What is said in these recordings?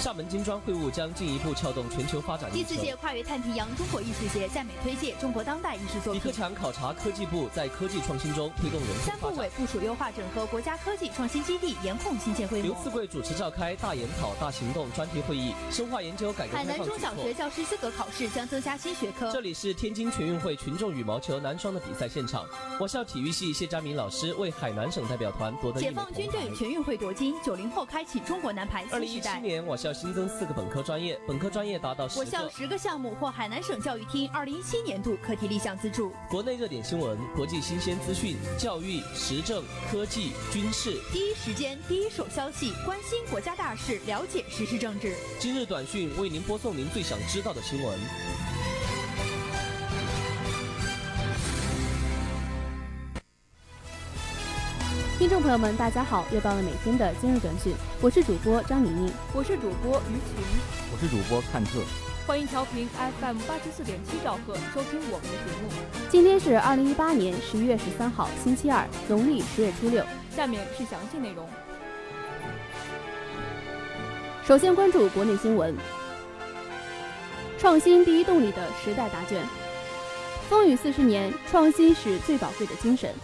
厦门金砖会晤将进一步撬动全球发展第四届跨越太平洋中国艺术节在美推介中国当代艺术作品。李克强考察科技部在科技创新中推动人三部委部署优化整合国家科技创新基地，严控新建规模。刘赐贵主持召开大研讨大行动专题会议，深化研究改革海南中小学教师资格考试将增加新学科。这里是天津全运会群众羽毛球男双的比赛现场，我校体育系谢佳明老师为海南省代表团夺得解放军队全运会夺金，九零后开启中国男排新时代。二零一七年，我校新增四个本科专业，本科专业达到十我校十个项目获海南省教育厅二零一七年度课题立项资助。国内热点新闻、国际新鲜资讯、教育、时政、科技、军事，第一时间、第一手消息，关心国家大事，了解时事政治。今日短讯为您播送您最想知道的新闻。听众朋友们，大家好！又到了每天的今日短讯，我是主播张宁宁，我是主播于晴，我是主播看特。欢迎调频 FM 八十四点七兆赫收听我们的节目。今天是二零一八年十一月十三号，星期二，农历十月初六。下面是详细内容。首先关注国内新闻。创新第一动力的时代答卷。风雨四十年，创新是最宝贵的精神。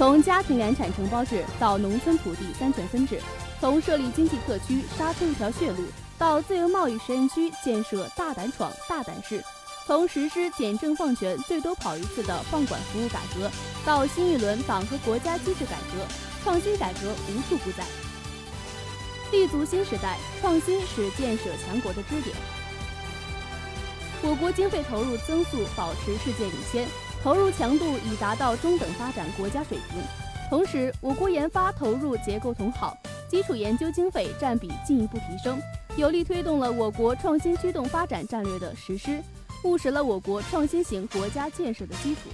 从家庭联产承包制到农村土地三权分置，从设立经济特区杀出一条血路，到自由贸易实验区建设大胆闯大胆试，从实施简政放权最多跑一次的放管服务改革，到新一轮党和国家机制改革，创新改革无处不在。立足新时代，创新是建设强国的支点。我国经费投入增速保持世界领先。投入强度已达到中等发展国家水平，同时，我国研发投入结构同好，基础研究经费占比进一步提升，有力推动了我国创新驱动发展战略的实施，务实了我国创新型国家建设的基础。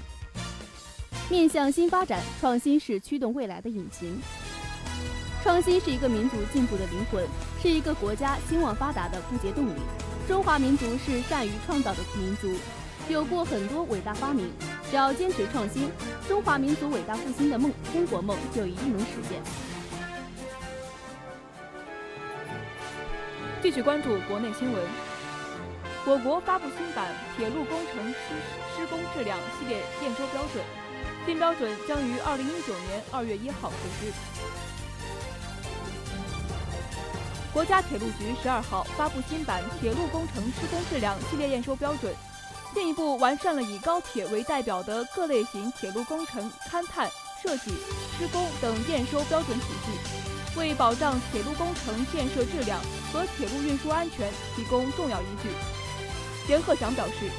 面向新发展，创新是驱动未来的引擎。创新是一个民族进步的灵魂，是一个国家兴旺发达的不竭动力。中华民族是善于创造的民族。有过很多伟大发明，只要坚持创新，中华民族伟大复兴的梦——中国梦就一定能实现。继续关注国内新闻，我国发布新版铁路工程施施工质量系列验收标准，新标准将于二零一九年二月一号实施。国家铁路局十二号发布新版铁路工程施工质量系列验收标准。进一步完善了以高铁为代表的各类型铁路工程勘探、设计、施工等验收标准体系，为保障铁路工程建设质量和铁路运输安全提供重要依据。严鹤翔表示，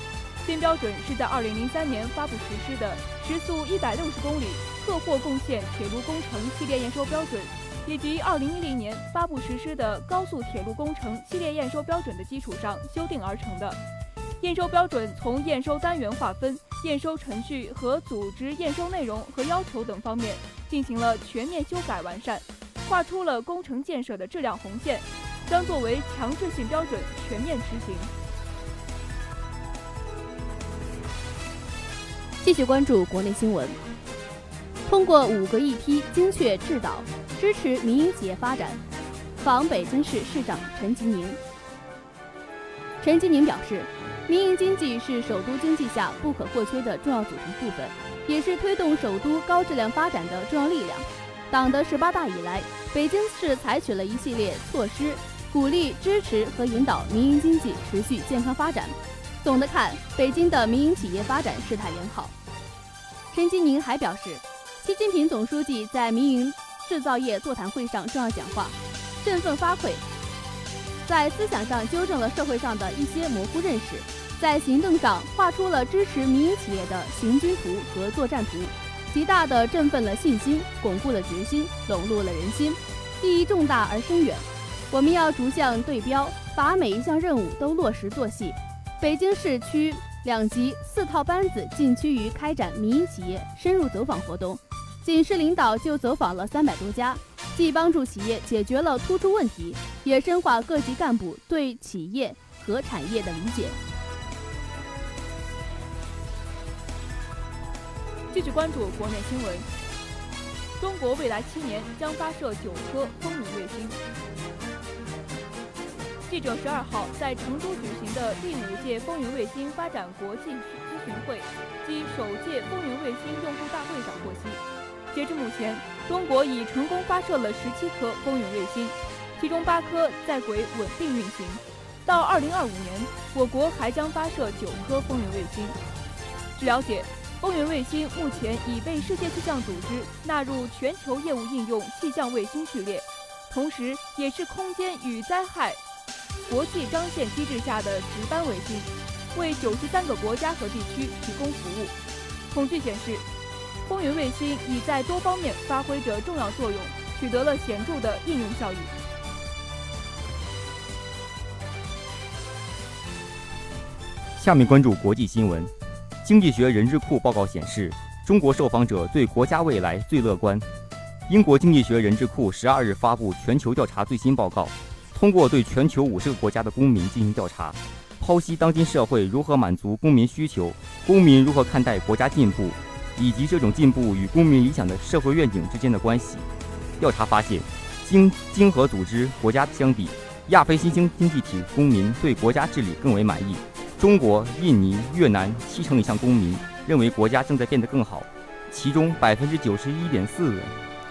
新标准是在2003年发布实施的时速160公里客货共线铁路工程系列验收标准，以及2010年发布实施的高速铁路工程系列验收标准的基础上修订而成的。验收标准从验收单元划分、验收程序和组织验收内容和要求等方面进行了全面修改完善，画出了工程建设的质量红线，将作为强制性标准全面执行。继续关注国内新闻，通过五个一批精确制导，支持民营企业发展。访北京市市长陈吉宁。陈吉宁表示。民营经济是首都经济下不可或缺的重要组成部分，也是推动首都高质量发展的重要力量。党的十八大以来，北京市采取了一系列措施，鼓励、支持和引导民营经济持续健康发展。总的看，北京的民营企业发展势态良好。陈吉宁还表示，习近平总书记在民营制造业座谈会上重要讲话，振奋发聩。在思想上纠正了社会上的一些模糊认识，在行动上画出了支持民营企业的行军图和作战图，极大地振奋了信心，巩固了决心，笼络了人心，意义重大而深远。我们要逐项对标，把每一项任务都落实做细。北京市区两级四套班子近区于开展民营企业深入走访活动，仅市领导就走访了三百多家。既帮助企业解决了突出问题，也深化各级干部对企业和产业的理解。继续关注国内新闻，中国未来七年将发射九颗风云卫星。记者十二号在成都举行的第五届风云卫星发展国际咨询会暨首届风云卫星用户大会上获悉，截至目前，中国已成功发射了十七颗风云卫星，其中八颗在轨稳定运行。到二零二五年，我国还将发射九颗风云卫星。据了解，风云卫星目前已被世界气象组织纳入全球业务应用气象卫星序列，同时也是空间与灾害。国际彰显机制下的值班卫星，为九十三个国家和地区提供服务。统计显示，风云卫星已在多方面发挥着重要作用，取得了显著的应用效益。下面关注国际新闻。经济学人智库报告显示，中国受访者对国家未来最乐观。英国经济学人智库十二日发布全球调查最新报告。通过对全球五十个国家的公民进行调查，剖析当今社会如何满足公民需求，公民如何看待国家进步，以及这种进步与公民理想的社会愿景之间的关系。调查发现，经经合组织国家相比，亚非新兴经济体公民对国家治理更为满意。中国、印尼、越南七成以上公民认为国家正在变得更好，其中百分之九十一点四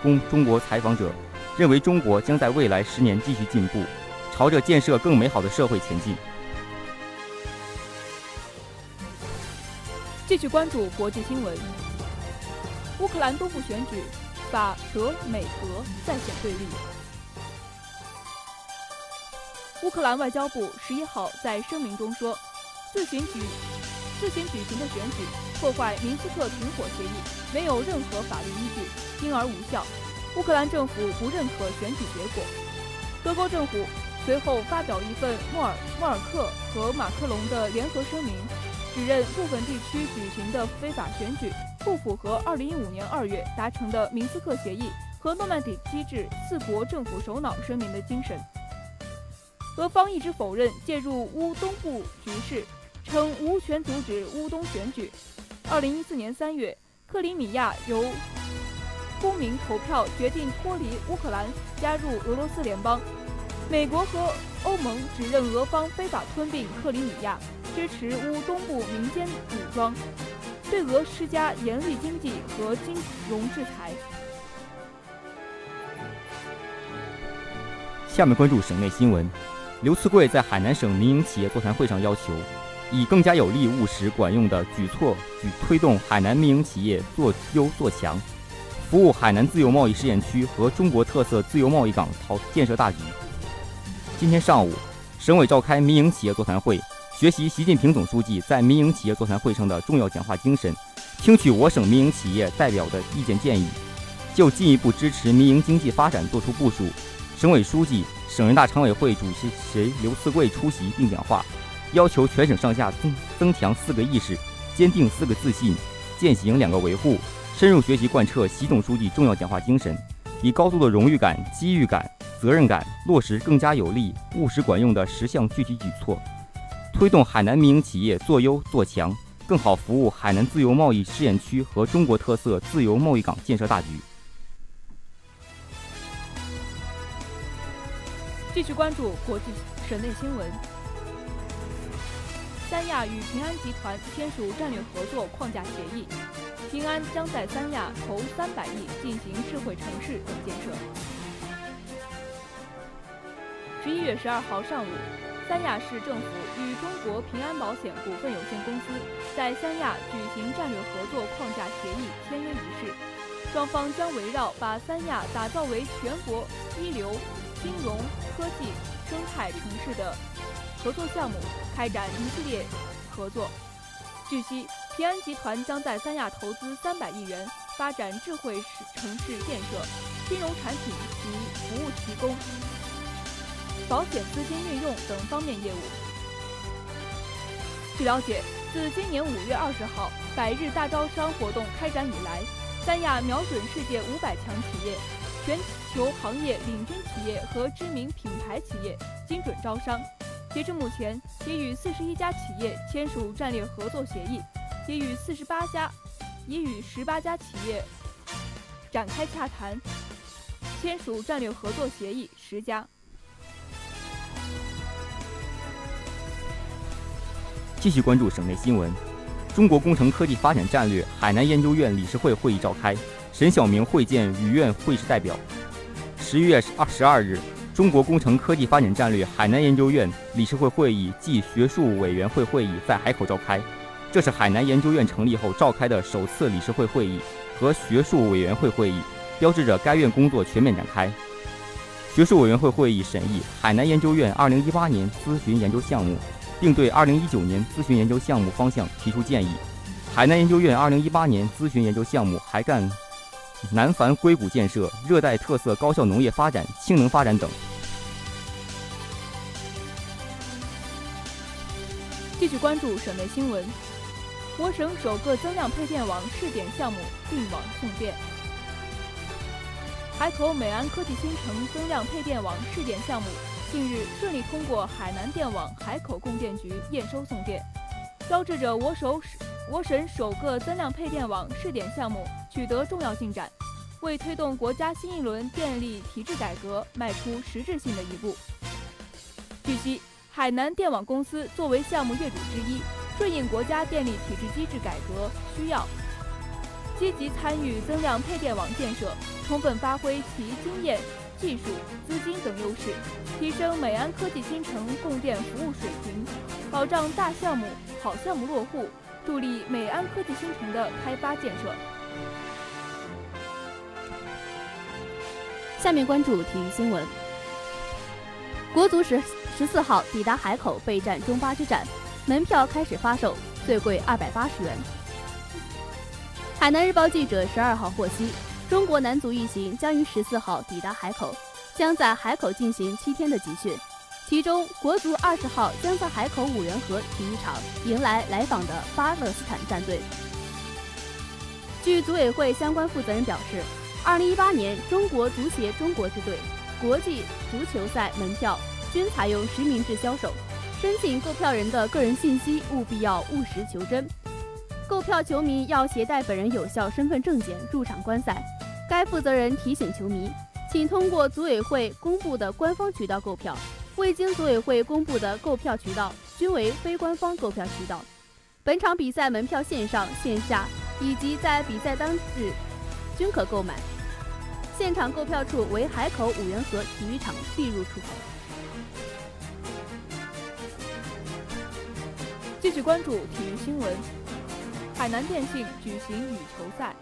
公中国采访者。认为中国将在未来十年继续进步，朝着建设更美好的社会前进。继续关注国际新闻。乌克兰东部选举，法德美俄再显对立。乌克兰外交部十一号在声明中说，自行举自行举行的选举破坏明斯克停火协议，没有任何法律依据，因而无效。乌克兰政府不认可选举结果。德国政府随后发表一份默尔默尔克和马克龙的联合声明，指认部分地区举行的非法选举不符合2015年2月达成的明斯克协议和诺曼底机制四国政府首脑声明的精神。俄方一直否认介入乌东部局势，称无权阻止乌东选举。2014年3月，克里米亚由公民投票决定脱离乌克兰，加入俄罗斯联邦。美国和欧盟指认俄方非法吞并克里米亚，支持乌东部民间武装，对俄施加严厉经济和金融制裁。下面关注省内新闻。刘赐贵在海南省民营企业座谈会上要求，以更加有力、务实、管用的举措举推动海南民营企业做优做强。服务海南自由贸易试验区和中国特色自由贸易港建设大局。今天上午，省委召开民营企业座谈会，学习习近平总书记在民营企业座谈会上的重要讲话精神，听取我省民营企业代表的意见建议，就进一步支持民营经济发展作出部署。省委书记、省人大常委会主席谁刘赐贵出席并讲话，要求全省上下增增强四个意识，坚定四个自信，践行两个维护。深入学习贯彻习总书记重要讲话精神，以高度的荣誉感、机遇感、责任感，落实更加有力、务实管用的十项具体举措，推动海南民营企业做优做强，更好服务海南自由贸易试验区和中国特色自由贸易港建设大局。继续关注国际省内新闻：三亚与平安集团签署战略合作框架协议。平安将在三亚投三百亿进行智慧城市等建设。十一月十二号上午，三亚市政府与中国平安保险股份有限公司在三亚举行战略合作框架协议签约仪式，双方将围绕把三亚打造为全国一流金融科技生态城市的合作项目开展一系列合作。据悉。平安集团将在三亚投资三百亿元，发展智慧城市建设、金融产品及服务提供、保险资金运用等方面业务。据了解，自今年五月二十号百日大招商活动开展以来，三亚瞄准世界五百强企业、全球行业领军企业和知名品牌企业精准招商。截至目前，已与四十一家企业签署战略合作协议，已与四十八家，已与十八家企业展开洽谈，签署战略合作协议十家。继续关注省内新闻，中国工程科技发展战略海南研究院理事会会议召开，沈晓明会见与院会事代表。十一月二十二日，中国工程科技发展战略海南研究院理事会会议暨学术委员会会议在海口召开。这是海南研究院成立后召开的首次理事会会议和学术委员会会议，标志着该院工作全面展开。学术委员会会议审议海南研究院二零一八年咨询研究项目。并对2019年咨询研究项目方向提出建议。海南研究院2018年咨询研究项目还干南繁硅谷建设、热带特色高效农业发展、氢能发展等。继续关注省内新闻，我省首个增量配电网试点项目并网送电。海口美安科技新城增量配电网试点项目。近日顺利通过海南电网海口供电局验收送电，标志着我省我省首个增量配电网试点项目取得重要进展，为推动国家新一轮电力体制改革迈出实质性的一步。据悉，海南电网公司作为项目业主之一，顺应国家电力体制机制改革需要，积极参与增量配电网建设，充分发挥其经验。技术、资金等优势，提升美安科技新城供电服务水平，保障大项目、好项目落户，助力美安科技新城的开发建设。下面关注体育新闻。国足十十四号抵达海口备战中巴之战，门票开始发售，最贵二百八十元。海南日报记者十二号获悉。中国男足一行将于十四号抵达海口，将在海口进行七天的集训。其中，国足二十号将在海口五缘河体育场迎来来访的巴勒斯坦战队。据组委会相关负责人表示，二零一八年中国足协中国支队国际足球赛门票均采用实名制销售，申请购票人的个人信息务必要务实求真。购票球迷要携带本人有效身份证件入场观赛。该负责人提醒球迷，请通过组委会公布的官方渠道购票，未经组委会公布的购票渠道均为非官方购票渠道。本场比赛门票线上线下以及在比赛当日均可购买。现场购票处为海口五缘河体育场必入出口。继续关注体育新闻，海南电信举行羽球赛。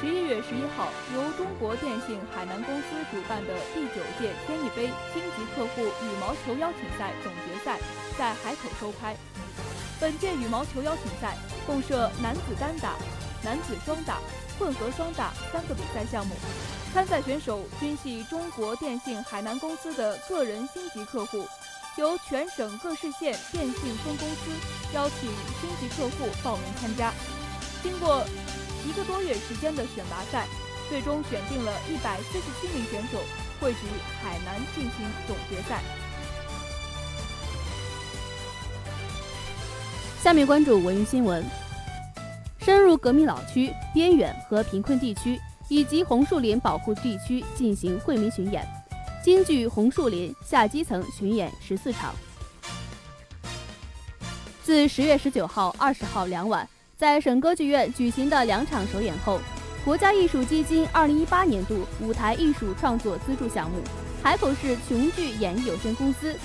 十一月十一号，由中国电信海南公司主办的第九届天翼杯星级客户羽毛球邀请赛总决赛在海口收拍。本届羽毛球邀请赛共设男子单打、男子双打、混合双打三个比赛项目，参赛选手均系中国电信海南公司的个人星级客户，由全省各市县电信分公司邀请星级客户报名参加。经过一个多月时间的选拔赛，最终选定了一百四十七名选手汇聚海南进行总决赛。下面关注文娱新闻：深入革命老区、边远和贫困地区以及红树林保护地区进行惠民巡演，京剧红树林下基层巡演十四场，自十月十九号、二十号两晚。在省歌剧院举行的两场首演后，国家艺术基金二零一八年度舞台艺术创作资助项目海口市琼剧演艺有限公司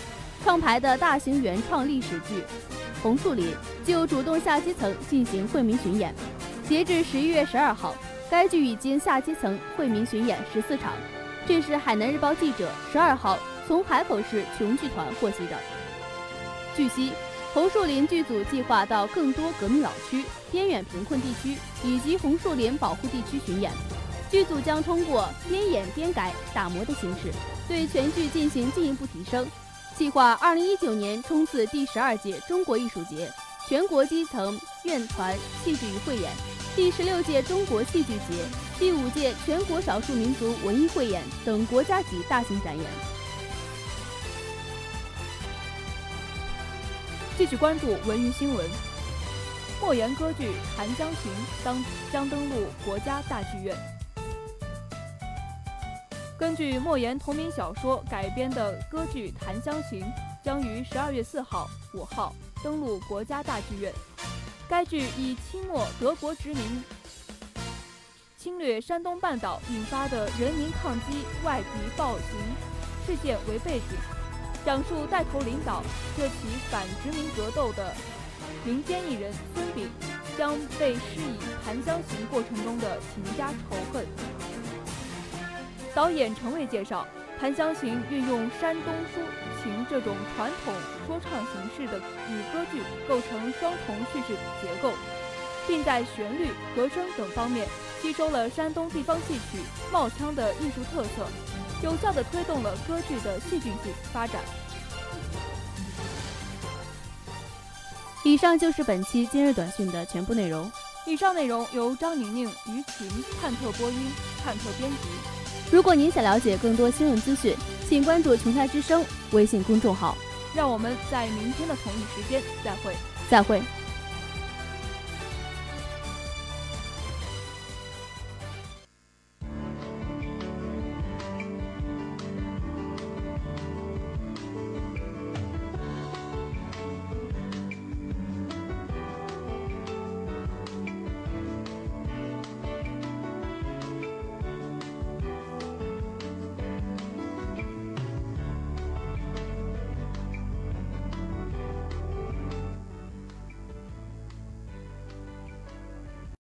创排的大型原创历史剧《红树林》就主动下基层进行惠民巡演。截至十一月十二号，该剧已经下基层惠民巡演十四场。这是海南日报记者十二号从海口市琼剧团获悉的。据悉。红树林剧组计划到更多革命老区、边远贫困地区以及红树林保护地区巡演。剧组将通过边演边改、打磨的形式，对全剧进行进一步提升。计划二零一九年冲刺第十二届中国艺术节、全国基层院团戏剧与汇演、第十六届中国戏剧节、第五届全国少数民族文艺汇演等国家级大型展演。继续关注文娱新闻，莫言歌剧《寒江行》当将登陆国家大剧院。根据莫言同名小说改编的歌剧《檀香刑》将于十二月四号、五号登陆国家大剧院。该剧以清末德国殖民侵略山东半岛引发的人民抗击外敌暴行事件为背景，讲述带头领导这起反殖民格斗的民间艺人孙炳将被施以檀香刑过程中的秦家仇恨。导演陈蔚介绍，檀香刑运用山东抒情这种传统说唱形式的与歌剧构成双重叙事结构，并在旋律、和声等方面吸收了山东地方戏曲冒腔的艺术特色，有效地推动了歌剧的戏剧性发展。以上就是本期今日短讯的全部内容。以上内容由张宁宁、于晴探特播音、探特编辑。如果您想了解更多新闻资讯，请关注“琼台之声”微信公众号。让我们在明天的同一时间再会。再会。